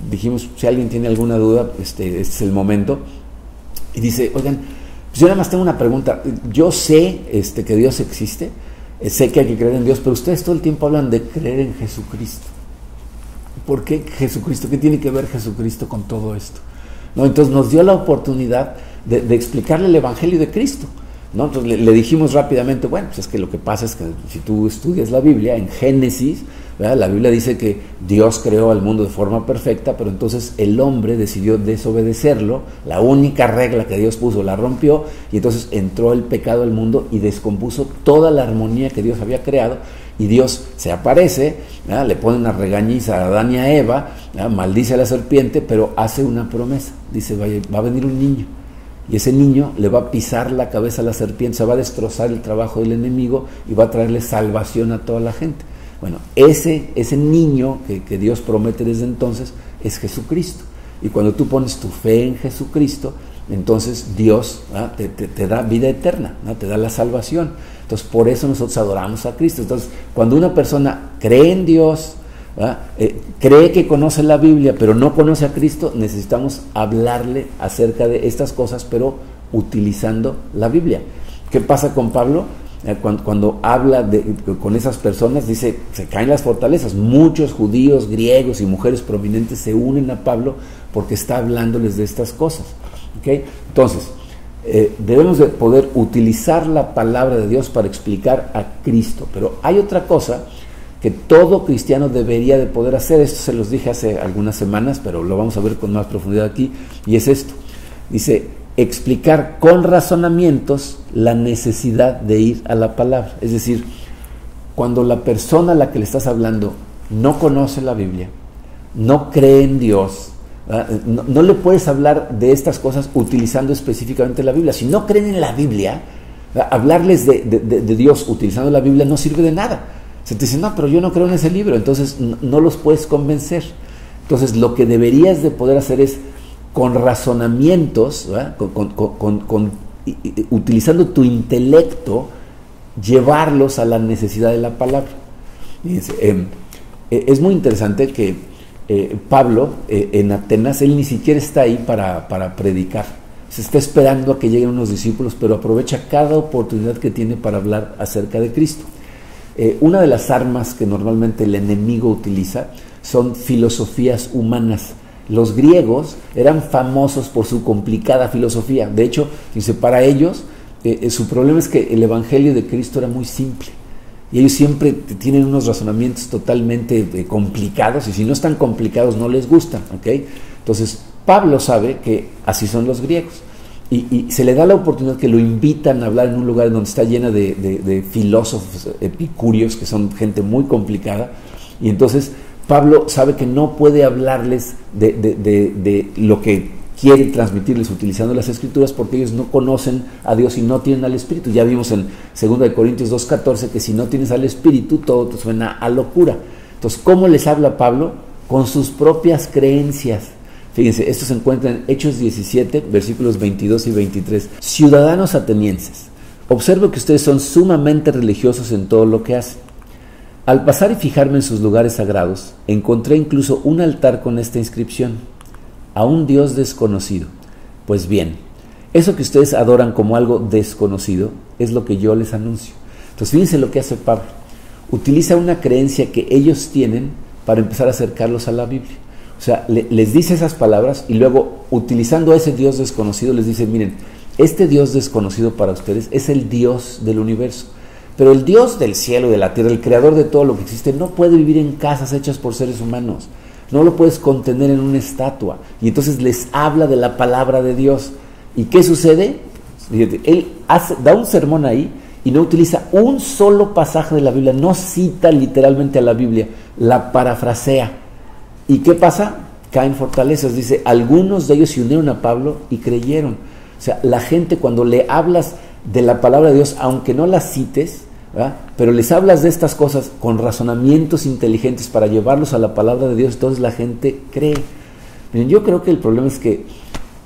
S2: dijimos, si alguien tiene alguna duda, este, este es el momento, y dice, oigan, pues yo nada más tengo una pregunta, yo sé este, que Dios existe, eh, sé que hay que creer en Dios, pero ustedes todo el tiempo hablan de creer en Jesucristo. ¿Por qué Jesucristo? ¿Qué tiene que ver Jesucristo con todo esto? ¿No? Entonces nos dio la oportunidad de, explicarle el Evangelio de Cristo. ¿no? Entonces le, dijimos rápidamente, bueno, pues es que lo que pasa es que si tú estudias la Biblia, en Génesis, la Biblia dice que Dios creó al mundo de forma perfecta, pero entonces el hombre decidió desobedecerlo, la única regla que Dios puso la rompió y entonces entró el pecado al mundo y descompuso toda la armonía que Dios había creado y Dios se aparece, le pone una regañiza a Adán y a Eva, maldice a la serpiente, pero hace una promesa, dice, va a venir un niño y ese niño le va a pisar la cabeza a la serpiente, se va a destrozar el trabajo del enemigo y va a traerle salvación a toda la gente. Bueno, ese, ese niño que, Dios promete desde entonces es Jesucristo. Y cuando tú pones tu fe en Jesucristo, entonces Dios te, da vida eterna, te da la salvación. Entonces por eso nosotros adoramos a Cristo. Entonces cuando una persona cree en Dios, eh, cree que conoce la Biblia, pero no conoce a Cristo, necesitamos hablarle acerca de estas cosas, pero utilizando la Biblia. ¿Qué pasa con Pablo? Eh, cuando, habla con esas personas, dice, se caen las fortalezas. Muchos judíos, griegos y mujeres prominentes se unen a Pablo porque está hablándoles de estas cosas. Entonces, eh, debemos de poder utilizar la palabra de Dios para explicar a Cristo. Pero hay otra cosa que todo cristiano debería de poder hacer. Esto se los dije hace algunas semanas, pero lo vamos a ver con más profundidad aquí, y es esto. Dice, explicar con razonamientos la necesidad de ir a la palabra. Es decir, cuando la persona a la que le estás hablando no conoce la Biblia, no cree en Dios, no, le puedes hablar de estas cosas utilizando específicamente la Biblia. Si no creen en la Biblia, hablarles de Dios utilizando la Biblia no sirve de nada se te dice, no, pero yo no creo en ese libro, entonces no, los puedes convencer. Entonces lo que deberías de poder hacer es con razonamientos, con, utilizando tu intelecto, llevarlos a la necesidad de la palabra. Em, e, es muy interesante que eh, Pablo eh, en Atenas, él ni siquiera está ahí para, para predicar. Se está esperando a que lleguen unos discípulos, pero aprovecha cada oportunidad que tiene para hablar acerca de Cristo. Eh, una de las armas que normalmente el enemigo utiliza son filosofías humanas. Los griegos eran famosos por su complicada filosofía. De hecho, dice, para ellos eh, eh, su problema es que el Evangelio de Cristo era muy simple. Y ellos siempre tienen unos razonamientos totalmente complicados y si no están complicados no les gustan. Entonces, Pablo sabe que así son los griegos y, se le da la oportunidad que lo invitan a hablar en un lugar donde está llena de, filósofos epicúreos, que son gente muy complicada, y entonces Pablo sabe que no puede hablarles de, lo que quiere transmitirles utilizando las escrituras porque ellos no conocen a Dios y no tienen al Espíritu. Ya vimos en 2 Corintios 2.14 que si no tienes al Espíritu todo te suena a locura. Entonces, ¿cómo les habla Pablo? Con sus propias creencias Fíjense, esto se encuentra en Hechos 17, versículos 22 y 23. Ciudadanos atenienses, observo que ustedes son sumamente religiosos en todo lo que hacen. Al pasar y fijarme en sus lugares sagrados, encontré incluso un altar con esta inscripción, a un Dios desconocido. Pues bien, eso que ustedes adoran como algo desconocido es lo que yo les anuncio. Entonces fíjense lo que hace Pablo. Utiliza una creencia que ellos tienen para empezar a acercarlos a la Biblia. O sea, les dice esas palabras y luego, utilizando a ese Dios desconocido, les dice, miren, este Dios desconocido para ustedes es el Dios del universo. Pero el Dios del cielo y de la tierra, el creador de todo lo que existe, no puede vivir en casas hechas por seres humanos. No lo puedes contener en una estatua. Y entonces les habla de la palabra de Dios. ¿Y qué sucede? él da un sermón ahí y no utiliza un solo pasaje de la Biblia, no cita literalmente a la Biblia, la parafrasea. ¿Y qué pasa? Caen fortalezas. Dice, algunos de ellos se unieron a Pablo y creyeron. O sea, la gente cuando le hablas de la palabra de Dios, aunque no la cites, pero les hablas de estas cosas con razonamientos inteligentes para llevarlos a la palabra de Dios, entonces la gente cree. Miren, yo creo que el problema es que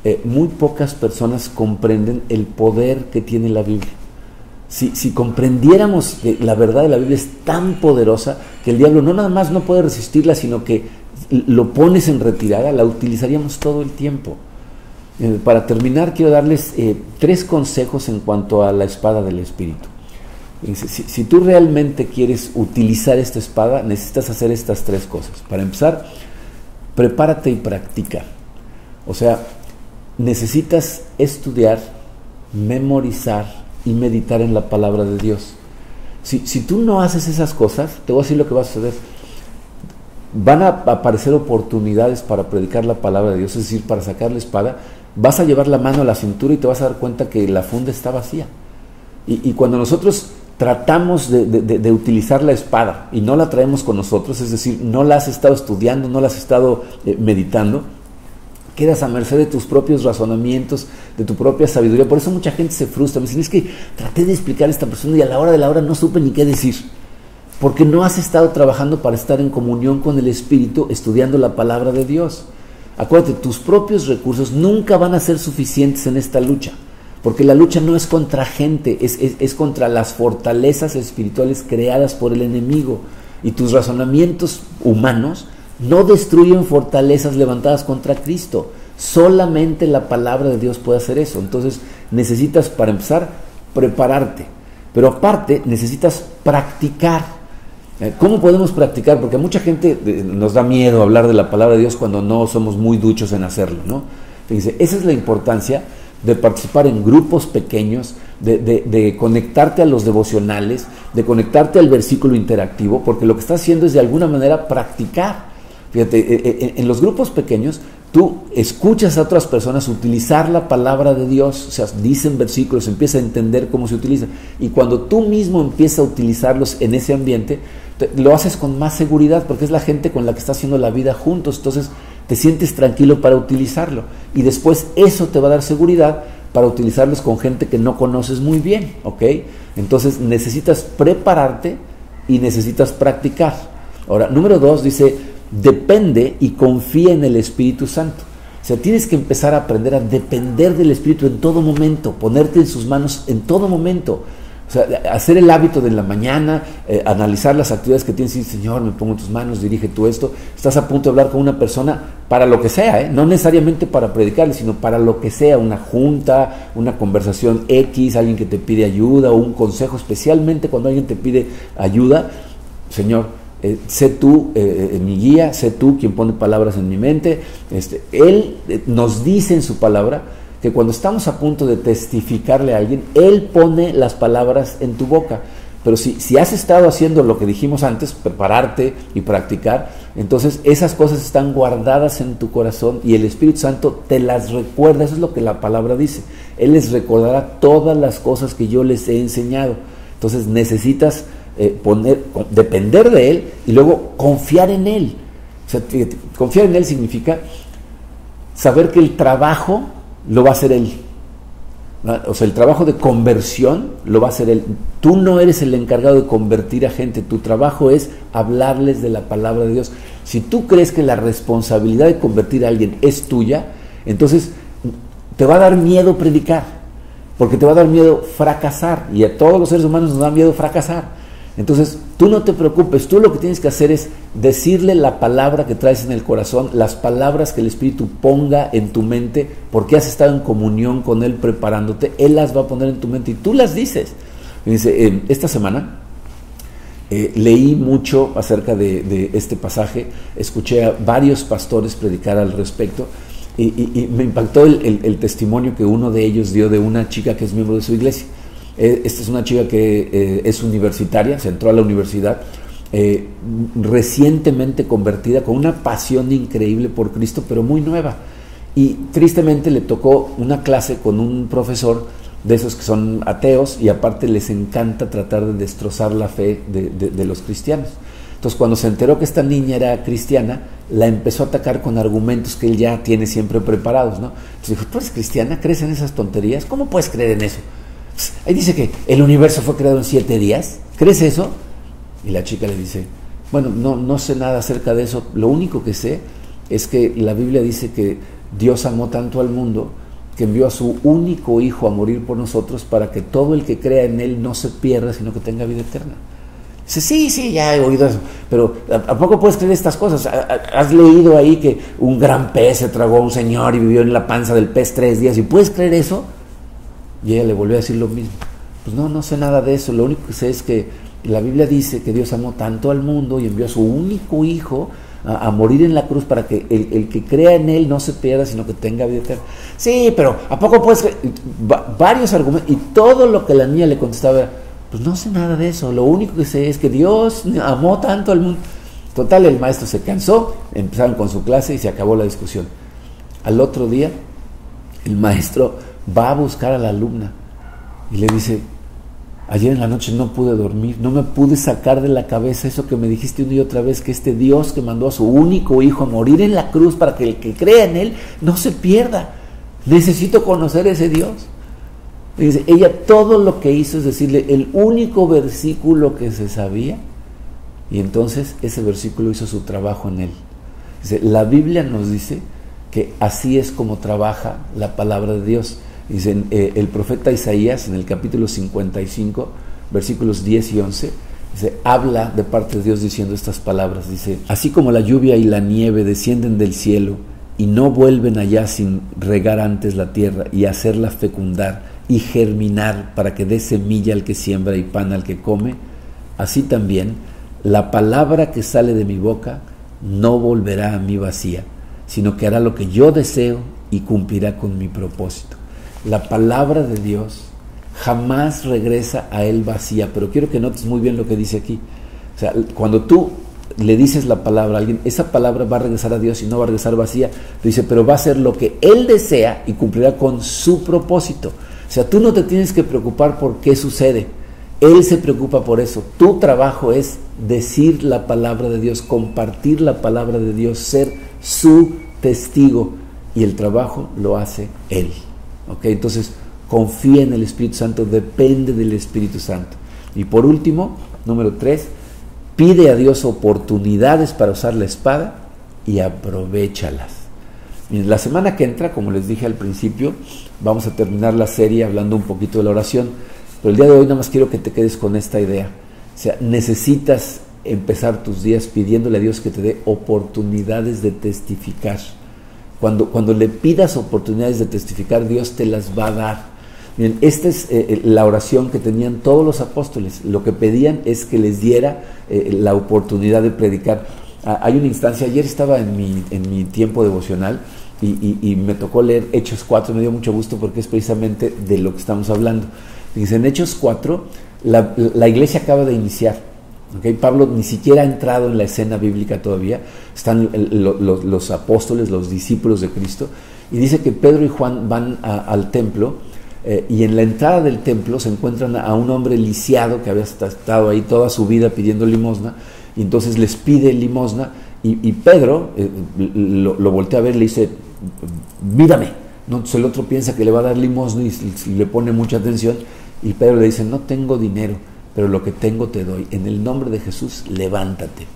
S2: eh, muy pocas personas comprenden el poder que tiene la Biblia. Si, si, comprendiéramos que la verdad de la Biblia es tan poderosa que el diablo no nada más no puede resistirla, sino que lo pones en retirada, la utilizaríamos todo el tiempo. Eh, para terminar, quiero darles eh, tres consejos en cuanto a la espada del Espíritu. Si, tú realmente quieres utilizar esta espada, necesitas hacer estas tres cosas. Para empezar, prepárate y practica. O sea, necesitas estudiar, memorizar y meditar en la palabra de Dios. Si, si tú no haces esas cosas, te voy a decir lo que va a suceder. Van a aparecer oportunidades para predicar la palabra de Dios, es decir, para sacar la espada. Vas a llevar la mano a la cintura y te vas a dar cuenta que la funda está vacía. Y, cuando nosotros tratamos de, utilizar la espada y no la traemos con nosotros, es decir, no la has estado estudiando, no la has estado eh, meditando, quedas a merced de tus propios razonamientos, de tu propia sabiduría. Por eso mucha gente se frustra. Me dicen, es que traté de explicar a esta persona y a la hora de la hora no supe ni qué decir. Porque no has estado trabajando para estar en comunión con el Espíritu, estudiando la palabra de Dios. Acuérdate, tus propios recursos nunca van a ser suficientes en esta lucha. Porque la lucha no es contra gente, es, contra las fortalezas espirituales creadas por el enemigo. Y tus razonamientos humanos no destruyen fortalezas levantadas contra Cristo. Solamente la palabra de Dios puede hacer eso. Entonces necesitas, para empezar, prepararte. Pero aparte, necesitas practicar. Eh, ¿Cómo podemos practicar? Porque mucha gente eh, nos da miedo hablar de la palabra de Dios cuando no somos muy duchos en hacerlo. ¿no? Fíjense, esa es la importancia de participar en grupos pequeños, de, conectarte a los devocionales, de conectarte al versículo interactivo, porque lo que estás haciendo es de alguna manera practicar. Fíjate, e, e, en los grupos pequeños tú escuchas a otras personas utilizar la palabra de Dios, o sea, dicen versículos, empieza a entender cómo se utiliza, y cuando tú mismo empiezas a utilizarlos en ese ambiente, lo haces con más seguridad, porque es la gente con la que estás haciendo la vida juntos, entonces te sientes tranquilo para utilizarlo y después eso te va a dar seguridad para utilizarlos con gente que no conoces muy bien, ¿ok? Entonces necesitas prepararte y necesitas practicar. Ahora, número dos dice, depende y confía en el Espíritu Santo. O sea, tienes que empezar a aprender a depender del Espíritu en todo momento, ponerte en sus manos en todo momento. O sea, hacer el hábito de la mañana, eh, analizar las actividades que tienes y Señor, me pongo en tus manos, dirige tú esto. Estás a punto de hablar con una persona para lo que sea, ¿eh? no necesariamente para predicarle, sino para lo que sea, una junta, una conversación X, alguien que te pide ayuda o un consejo, especialmente cuando alguien te pide ayuda. Señor, eh, sé tú mi guía, sé tú quien pone palabras en mi mente. Este, él nos dice en su palabra que cuando estamos a punto de testificarle a alguien, Él pone las palabras en tu boca. Pero si, si has estado haciendo lo que dijimos antes, prepararte y practicar, entonces esas cosas están guardadas en tu corazón y el Espíritu Santo te las recuerda. Eso es lo que la palabra dice. Él les recordará todas las cosas que yo les he enseñado. Entonces necesitas eh, poner, depender de Él y luego confiar en Él. Confiar en Él significa saber que el trabajo lo va a hacer Él. O sea, el trabajo de conversión lo va a hacer Él. Tú no eres el encargado de convertir a gente, tu trabajo es hablarles de la palabra de Dios. Si tú crees que la responsabilidad de convertir a alguien es tuya, entonces te va a dar miedo predicar, porque te va a dar miedo fracasar, y a todos los seres humanos nos da miedo fracasar. Entonces, tú no te preocupes, tú lo que tienes que hacer es decirle la palabra que traes en el corazón, las palabras que el Espíritu ponga en tu mente, porque has estado en comunión con Él preparándote, Él las va a poner en tu mente y tú las dices. dice, esta semana eh, leí mucho acerca de, este pasaje, escuché a varios pastores predicar al respecto y, me impactó el testimonio que uno de ellos dio de una chica que es miembro de su iglesia. Eh, esta es una chica que eh, es universitaria, se entró a la universidad, eh, recientemente convertida, con una pasión increíble por Cristo, pero muy nueva. Y tristemente le tocó una clase con un profesor de esos que son ateos y aparte les encanta tratar de destrozar la fe de, los cristianos. Entonces cuando se enteró que esta niña era cristiana, la empezó a atacar con argumentos que él ya tiene siempre preparados. ¿no? Entonces dijo, ¿tú eres cristiana? ¿Crees en esas tonterías? ¿Cómo puedes creer en eso? Ahí dice que el universo fue creado en siete días. ¿Crees eso? Y la chica le dice, bueno, no, no sé nada acerca de eso. Lo único que sé es que la Biblia dice que Dios amó tanto al mundo que envió a su único hijo a morir por nosotros para que todo el que crea en él no se pierda, sino que tenga vida eterna. Dice, sí, sí, ya he oído eso, pero ¿a poco puedes creer estas cosas? ¿Has leído ahí que un gran pez se tragó a un señor y vivió en la panza del pez tres días? ¿Y puedes creer eso? Y ella le volvió a decir lo mismo. Pues no, no sé nada de eso. Lo único que sé es que la Biblia dice que Dios amó tanto al mundo y envió a su único hijo a, morir en la cruz para que el, que crea en Él no se pierda, sino que tenga vida eterna. Sí, pero ¿a poco puedes Varios argumentos, y todo lo que la niña le contestaba pues no sé nada de eso, lo único que sé es que Dios amó tanto al mundo. Total, el maestro se cansó, empezaron con su clase y se acabó la discusión. Al otro día, el maestro va a buscar a la alumna y le dice, ayer en la noche no pude dormir, no me pude sacar de la cabeza eso que me dijiste una y otra vez, que este Dios que mandó a su único hijo a morir en la cruz para que el que crea en él no se pierda. Necesito conocer ese Dios. Dice, ella todo lo que hizo es decirle el único versículo que se sabía y entonces ese versículo hizo su trabajo en él. Dice, la Biblia nos dice que así es como trabaja la palabra de Dios. Dice eh, el profeta Isaías en el capítulo 55, versículos 10 y 11, dice, habla de parte de Dios diciendo estas palabras. Dice, así como la lluvia y la nieve descienden del cielo y no vuelven allá sin regar antes la tierra y hacerla fecundar y germinar para que dé semilla al que siembra y pan al que come, así también la palabra que sale de mi boca no volverá a mí vacía, sino que hará lo que yo deseo y cumplirá con mi propósito. La palabra de Dios jamás regresa a él vacía, pero quiero que notes muy bien lo que dice aquí. O sea, cuando tú le dices la palabra a alguien, esa palabra va a regresar a Dios y no va a regresar vacía. Dice, pero va a ser lo que Él desea y cumplirá con su propósito. O sea, tú no te tienes que preocupar por qué sucede. Él se preocupa por eso. Tu trabajo es decir la palabra de Dios, compartir la palabra de Dios, ser su testigo. Y el trabajo lo hace Él. Entonces, confía en el Espíritu Santo, depende del Espíritu Santo. Y por último, número tres, pide a Dios oportunidades para usar la espada y aprovechalas. La semana que entra, como les dije al principio, vamos a terminar la serie hablando un poquito de la oración, pero el día de hoy nada más quiero que te quedes con esta idea. O sea, necesitas empezar tus días pidiéndole a Dios que te dé oportunidades de testificar. Cuando, cuando le pidas oportunidades de testificar, Dios te las va a dar. Bien, esta es eh, eh, la oración que tenían todos los apóstoles. Lo que pedían es que les diera eh, la oportunidad de predicar. Ah, hay una instancia, ayer estaba en mi, en mi tiempo devocional y, me tocó leer Hechos 4, me dio mucho gusto porque es precisamente de lo que estamos hablando. Dice, en Hechos 4, la, la iglesia acaba de iniciar. ¿Okay? Pablo ni siquiera ha entrado en la escena bíblica todavía, están los apóstoles, los discípulos de Cristo, y dice que Pedro y Juan van al templo eh, y en la entrada del templo se encuentran a un hombre lisiado que había estado ahí toda su vida pidiendo limosna y entonces les pide limosna y, Pedro eh, lo, voltea a ver y le dice, mírame. ¿no? Entonces el otro piensa que le va a dar limosna y, le pone mucha atención y Pedro le dice, no tengo dinero, pero lo que tengo te doy. En el nombre de Jesús, levántate.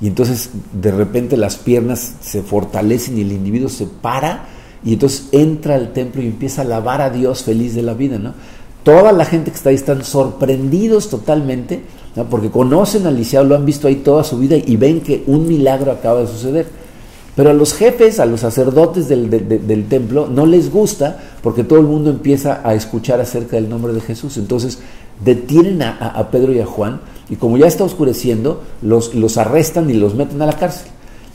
S2: Y entonces de repente las piernas se fortalecen y el individuo se para y entonces entra al templo y empieza a alabar a Dios feliz de la vida. ¿no? Toda la gente que está ahí están sorprendidos totalmente porque conocen al lisiado, lo han visto ahí toda su vida y ven que un milagro acaba de suceder. Pero a los jefes, a los sacerdotes del, templo, no les gusta porque todo el mundo empieza a escuchar acerca del nombre de Jesús. Entonces detienen a, Pedro y a Juan y como ya está oscureciendo, los, los, arrestan y los meten a la cárcel.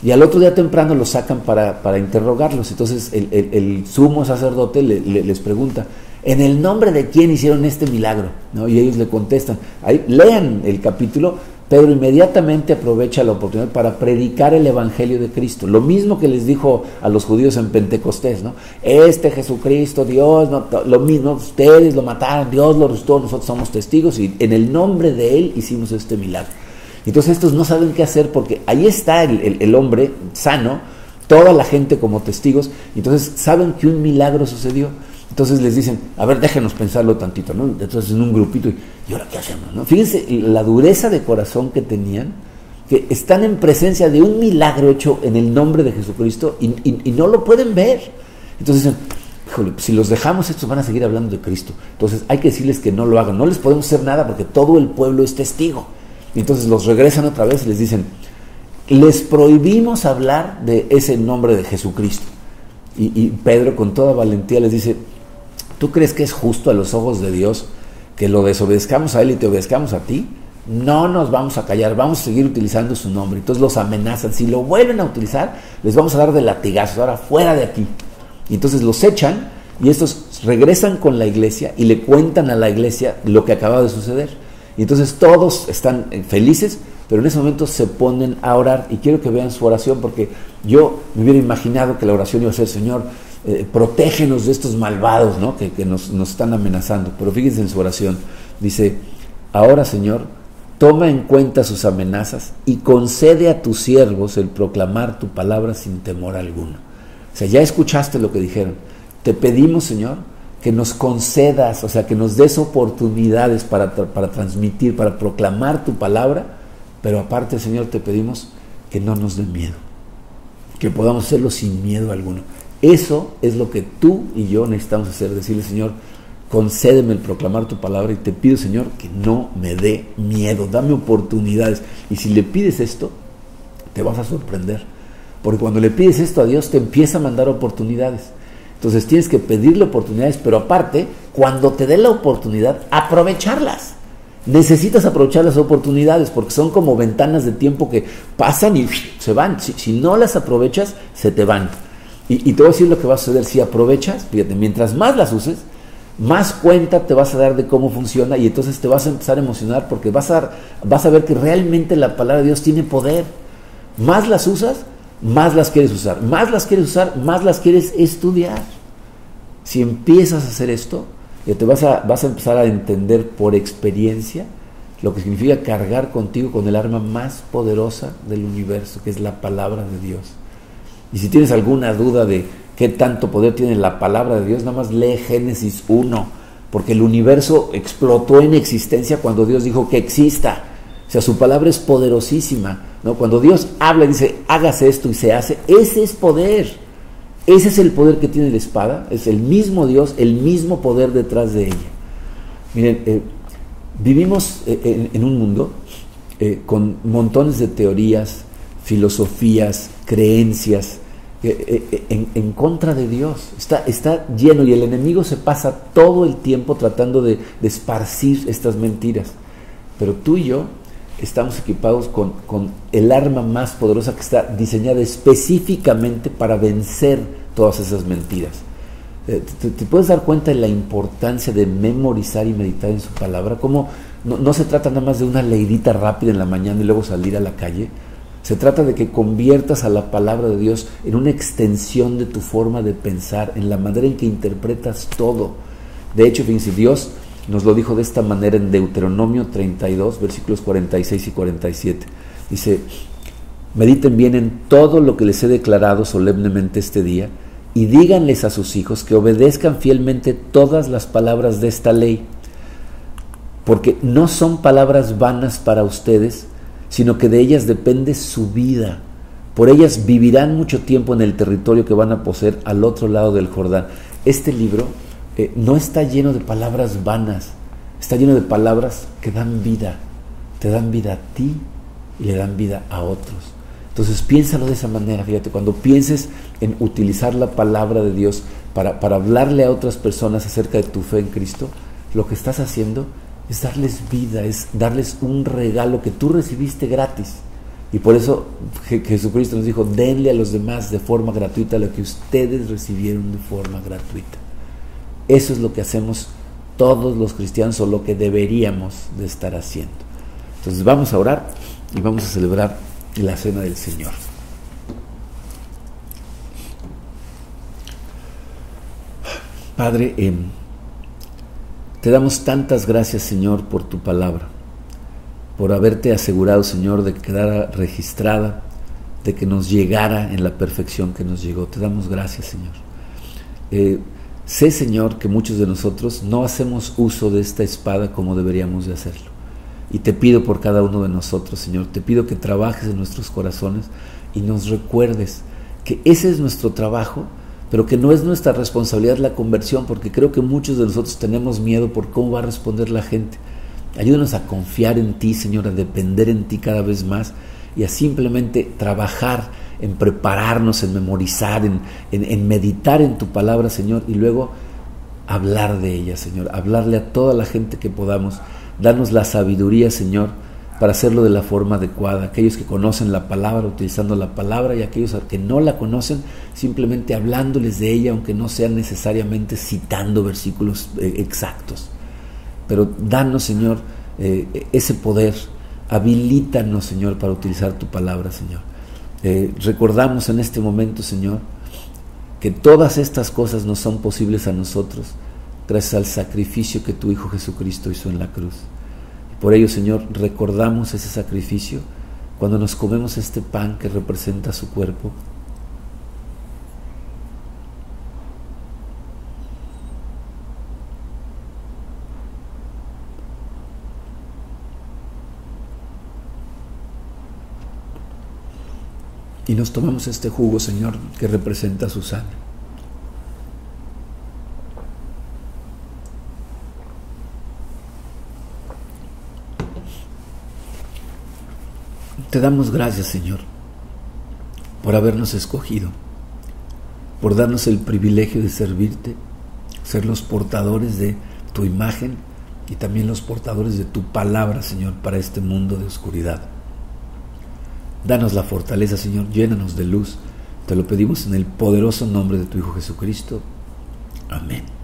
S2: Y al otro día temprano los sacan para, para interrogarlos. Entonces el, sumo sacerdote les pregunta, ¿En el nombre de quién hicieron este milagro? ¿No? Y ellos le contestan. Ahí, lean el capítulo, Pedro inmediatamente aprovecha la oportunidad para predicar el Evangelio de Cristo. Lo mismo que les dijo a los judíos en Pentecostés, ¿no? Este Jesucristo, Dios, lo mismo, ustedes lo mataron, Dios lo resucitó, nosotros somos testigos y en el nombre de Él hicimos este milagro. Entonces estos no saben qué hacer porque ahí está el hombre sano, toda la gente como testigos, entonces saben que un milagro sucedió. Entonces les dicen, a ver, déjenos pensarlo tantito, ¿no? Entonces en un grupito, ¿y ahora qué hacemos? No? Fíjense la dureza de corazón que tenían, que están en presencia de un milagro hecho en el nombre de Jesucristo y, no lo pueden ver. Entonces dicen, híjole, si los dejamos, estos van a seguir hablando de Cristo. Entonces hay que decirles que no lo hagan, no les podemos hacer nada porque todo el pueblo es testigo. Y entonces los regresan otra vez y les dicen, les prohibimos hablar de ese nombre de Jesucristo. y Pedro con toda valentía les dice, ¿Tú crees que es justo a los ojos de Dios que lo desobedezcamos a Él y te obedezcamos a ti? no nos vamos a callar, vamos a seguir utilizando su nombre. Entonces los amenazan, si lo vuelven a utilizar, les vamos a dar de latigazos, ahora fuera de aquí. Y entonces los echan y estos regresan con la iglesia y le cuentan a la iglesia lo que acaba de suceder. Y entonces todos están eh, felices, pero en ese momento se ponen a orar. Y quiero que vean su oración porque yo me hubiera imaginado que la oración iba a ser, Señor, eh, protégenos de estos malvados ¿no? que, nos, nos están amenazando. Pero fíjense en su oración. Dice, ahora Señor, toma en cuenta sus amenazas y concede a tus siervos el proclamar tu palabra sin temor alguno. O sea, ya escuchaste lo que dijeron. Te pedimos, Señor, que nos concedas, o sea, que nos des oportunidades para, para transmitir, para proclamar tu palabra, pero aparte, Señor, te pedimos que no nos dé miedo, que podamos hacerlo sin miedo alguno. Eso es lo que tú y yo necesitamos hacer, decirle, Señor, concédeme el proclamar tu palabra y te pido, Señor, que no me dé miedo, dame oportunidades. Y si le pides esto, te vas a sorprender. Porque cuando le pides esto a Dios, te empieza a mandar oportunidades. Entonces tienes que pedirle oportunidades, pero aparte, cuando te dé la oportunidad, aprovecharlas. Necesitas aprovechar las oportunidades porque son como ventanas de tiempo que pasan y se van. Si, no las aprovechas, se te van. Y, y, te voy a decir lo que va a suceder si aprovechas. Fíjate, mientras más las uses, más cuenta te vas a dar de cómo funciona y entonces te vas a empezar a emocionar porque vas a, vas a ver que realmente la palabra de Dios tiene poder. Más las usas, más las quieres usar. Más las quieres usar, más las quieres estudiar. Si empiezas a hacer esto, ya te vas a, vas a empezar a entender por experiencia lo que significa cargar contigo con el arma más poderosa del universo, que es la palabra de Dios. Y si tienes alguna duda de qué tanto poder tiene la palabra de Dios, nada más lee Génesis 1, porque el universo explotó en existencia cuando Dios dijo que exista. O sea, su palabra es poderosísima. ¿no? Cuando Dios habla y dice, hágase esto y se hace, ese es poder. Ese es el poder que tiene la espada. Es el mismo Dios, el mismo poder detrás de ella. Miren, eh, vivimos eh, en, un mundo eh, con montones de teorías, filosofías, creencias, en, contra de Dios. Está, está lleno y el enemigo se pasa todo el tiempo tratando de, esparcir estas mentiras. Pero tú y yo estamos equipados con, el arma más poderosa que está diseñada específicamente para vencer todas esas mentiras. Eh, te, puedes dar cuenta de la importancia de memorizar y meditar en su palabra? Como no, no se trata nada más de una leidita rápida en la mañana y luego salir a la calle se trata de que conviertas a la palabra de Dios en una extensión de tu forma de pensar, en la manera en que interpretas todo. De hecho, fíjense, Dios nos lo dijo de esta manera en Deuteronomio 32, versículos 46 y 47. Dice, mediten bien en todo lo que les he declarado solemnemente este día y díganles a sus hijos que obedezcan fielmente todas las palabras de esta ley, porque no son palabras vanas para ustedes, sino que de ellas depende su vida. Por ellas vivirán mucho tiempo en el territorio que van a poseer al otro lado del Jordán. Este libro eh, no está lleno de palabras vanas, está lleno de palabras que dan vida, te dan vida a ti y le dan vida a otros. Entonces piénsalo de esa manera, fíjate, cuando pienses en utilizar la palabra de Dios para, para hablarle a otras personas acerca de tu fe en Cristo, lo que estás haciendo es darles vida, es darles un regalo que tú recibiste gratis. Y por eso Jesucristo nos dijo, denle a los demás de forma gratuita lo que ustedes recibieron de forma gratuita. Eso es lo que hacemos todos los cristianos o lo que deberíamos de estar haciendo. Entonces vamos a orar y vamos a celebrar la cena del Señor. Padre, em, te damos tantas gracias, Señor, por tu palabra, por haberte asegurado, Señor, de que quedara registrada, de que nos llegara en la perfección que nos llegó. Te damos gracias, Señor. Eh, sé, Señor, que muchos de nosotros no hacemos uso de esta espada como deberíamos de hacerlo. Y te pido por cada uno de nosotros, Señor, te pido que trabajes en nuestros corazones y nos recuerdes que ese es nuestro trabajo pero que no es nuestra responsabilidad la conversión, porque creo que muchos de nosotros tenemos miedo por cómo va a responder la gente. Ayúdanos a confiar en ti, Señor, a depender en ti cada vez más y a simplemente trabajar en prepararnos, en memorizar, en, en, meditar en tu palabra, Señor, y luego hablar de ella, Señor, hablarle a toda la gente que podamos, darnos la sabiduría, Señor, para hacerlo de la forma adecuada. Aquellos que conocen la palabra, utilizando la palabra, y aquellos que no la conocen, simplemente hablándoles de ella, aunque no sean necesariamente citando versículos eh, exactos. Pero danos, Señor, eh, ese poder, habilítanos, Señor, para utilizar tu palabra, Señor. Eh, recordamos en este momento, Señor, que todas estas cosas no son posibles a nosotros gracias al sacrificio que tu Hijo Jesucristo hizo en la cruz. Por ello, Señor, recordamos ese sacrificio cuando nos comemos este pan que representa su cuerpo. Y nos tomamos este jugo, Señor, que representa su sangre. Te damos gracias, Señor, por habernos escogido, por darnos el privilegio de servirte, ser los portadores de tu imagen y también los portadores de tu palabra, Señor, para este mundo de oscuridad. Danos la fortaleza, Señor, llénanos de luz. Te lo pedimos en el poderoso nombre de tu Hijo Jesucristo. Amén.